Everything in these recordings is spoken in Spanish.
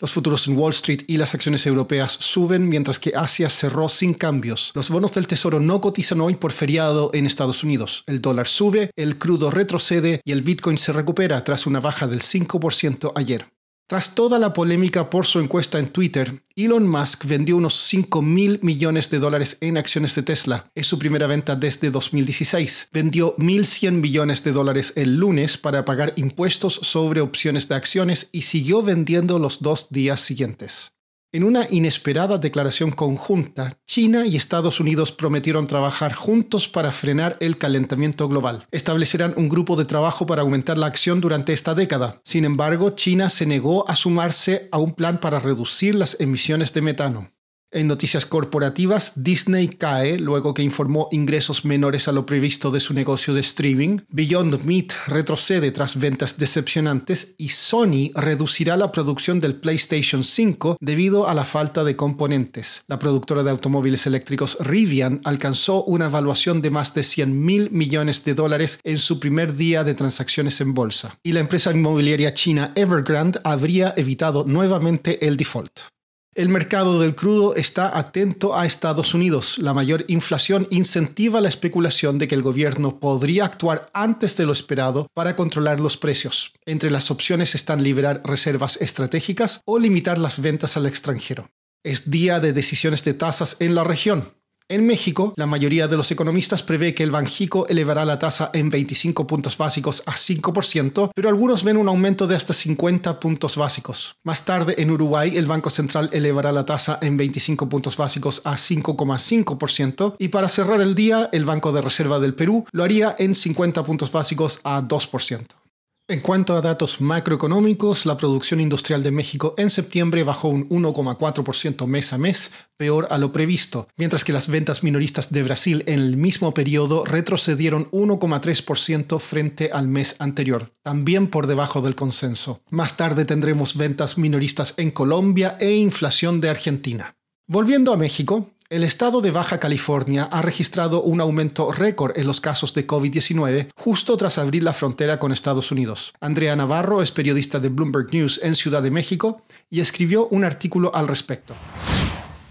Los futuros en Wall Street y las acciones europeas suben mientras que Asia cerró sin cambios. Los bonos del Tesoro no cotizan hoy por feriado en Estados Unidos. El dólar sube, el crudo retrocede y el Bitcoin se recupera tras una baja del 5% ayer. Tras toda la polémica por su encuesta en Twitter, Elon Musk vendió unos 5 mil millones de dólares en acciones de Tesla. Es su primera venta desde 2016. Vendió 1.100 millones de dólares el lunes para pagar impuestos sobre opciones de acciones y siguió vendiendo los dos días siguientes. En una inesperada declaración conjunta, China y Estados Unidos prometieron trabajar juntos para frenar el calentamiento global. Establecerán un grupo de trabajo para aumentar la acción durante esta década. Sin embargo, China se negó a sumarse a un plan para reducir las emisiones de metano. En noticias corporativas, Disney cae luego que informó ingresos menores a lo previsto de su negocio de streaming, Beyond Meat retrocede tras ventas decepcionantes y Sony reducirá la producción del PlayStation 5 debido a la falta de componentes. La productora de automóviles eléctricos Rivian alcanzó una evaluación de más de 100 mil millones de dólares en su primer día de transacciones en bolsa. Y la empresa inmobiliaria china Evergrande habría evitado nuevamente el default. El mercado del crudo está atento a Estados Unidos. La mayor inflación incentiva la especulación de que el gobierno podría actuar antes de lo esperado para controlar los precios. Entre las opciones están liberar reservas estratégicas o limitar las ventas al extranjero. Es día de decisiones de tasas en la región. En México, la mayoría de los economistas prevé que el Banjico elevará la tasa en 25 puntos básicos a 5%, pero algunos ven un aumento de hasta 50 puntos básicos. Más tarde, en Uruguay, el Banco Central elevará la tasa en 25 puntos básicos a 5,5% y para cerrar el día, el Banco de Reserva del Perú lo haría en 50 puntos básicos a 2%. En cuanto a datos macroeconómicos, la producción industrial de México en septiembre bajó un 1,4% mes a mes, peor a lo previsto, mientras que las ventas minoristas de Brasil en el mismo periodo retrocedieron 1,3% frente al mes anterior, también por debajo del consenso. Más tarde tendremos ventas minoristas en Colombia e inflación de Argentina. Volviendo a México, el estado de Baja California ha registrado un aumento récord en los casos de COVID-19 justo tras abrir la frontera con Estados Unidos. Andrea Navarro es periodista de Bloomberg News en Ciudad de México y escribió un artículo al respecto.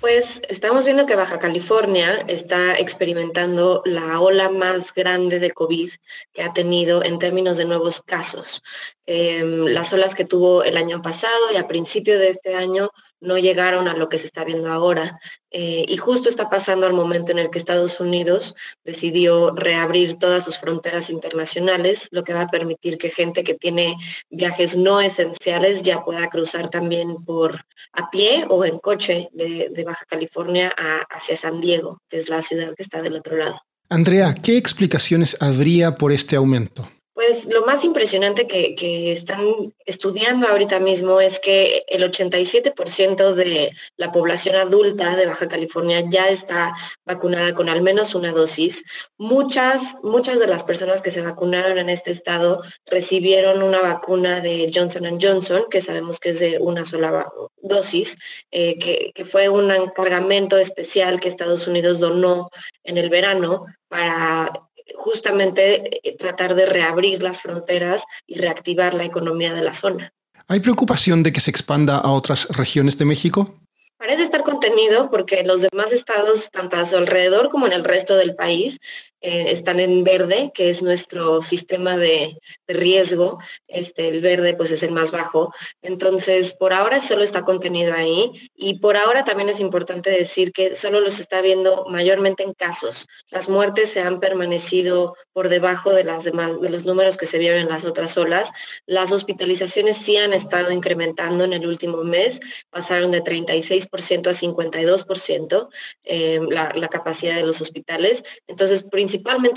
Pues estamos viendo que Baja California está experimentando la ola más grande de COVID que ha tenido en términos de nuevos casos. Em, las olas que tuvo el año pasado y a principio de este año no llegaron a lo que se está viendo ahora. Eh, y justo está pasando al momento en el que Estados Unidos decidió reabrir todas sus fronteras internacionales, lo que va a permitir que gente que tiene viajes no esenciales ya pueda cruzar también por a pie o en coche de, Baja California hacia San Diego, que es la ciudad que está del otro lado. Andrea, ¿qué explicaciones habría por este aumento? Pues lo más impresionante que, están estudiando ahorita mismo es que el 87% de la población adulta de Baja California ya está vacunada con al menos una dosis. Muchas, muchas de las personas que se vacunaron en este estado recibieron una vacuna de Johnson Johnson, que sabemos que es de una sola dosis, eh, que, que fue un encargamento especial que Estados Unidos donó en el verano para justamente eh, tratar de reabrir las fronteras y reactivar la economía de la zona. ¿Hay preocupación de que se expanda a otras regiones de México? Parece estar contenido porque los demás estados, tanto a su alrededor como en el resto del país, eh, están en verde, que es nuestro sistema de, riesgo. Este, el verde pues es el más bajo. Entonces, por ahora solo está contenido ahí y por ahora también es importante decir que solo los está viendo mayormente en casos. Las muertes se han permanecido por debajo de, las demás, de los números que se vieron en las otras olas. Las hospitalizaciones sí han estado incrementando en el último mes, pasaron de 36% a 52% eh, la, la capacidad de los hospitales. Entonces,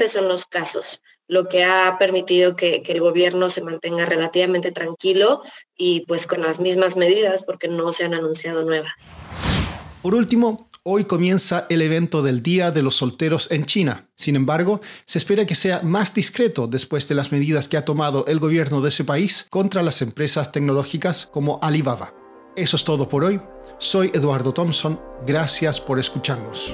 son los casos, lo que ha permitido que, el gobierno se mantenga relativamente tranquilo y pues con las mismas medidas porque no se han anunciado nuevas. Por último, Hoy comienza el evento del Día de los Solteros en China. Sin embargo, se espera que sea más discreto después de las medidas que ha tomado el gobierno de ese país contra las empresas tecnológicas como Alibaba. Eso es todo por hoy. Soy Eduardo Thompson. Gracias por escucharnos.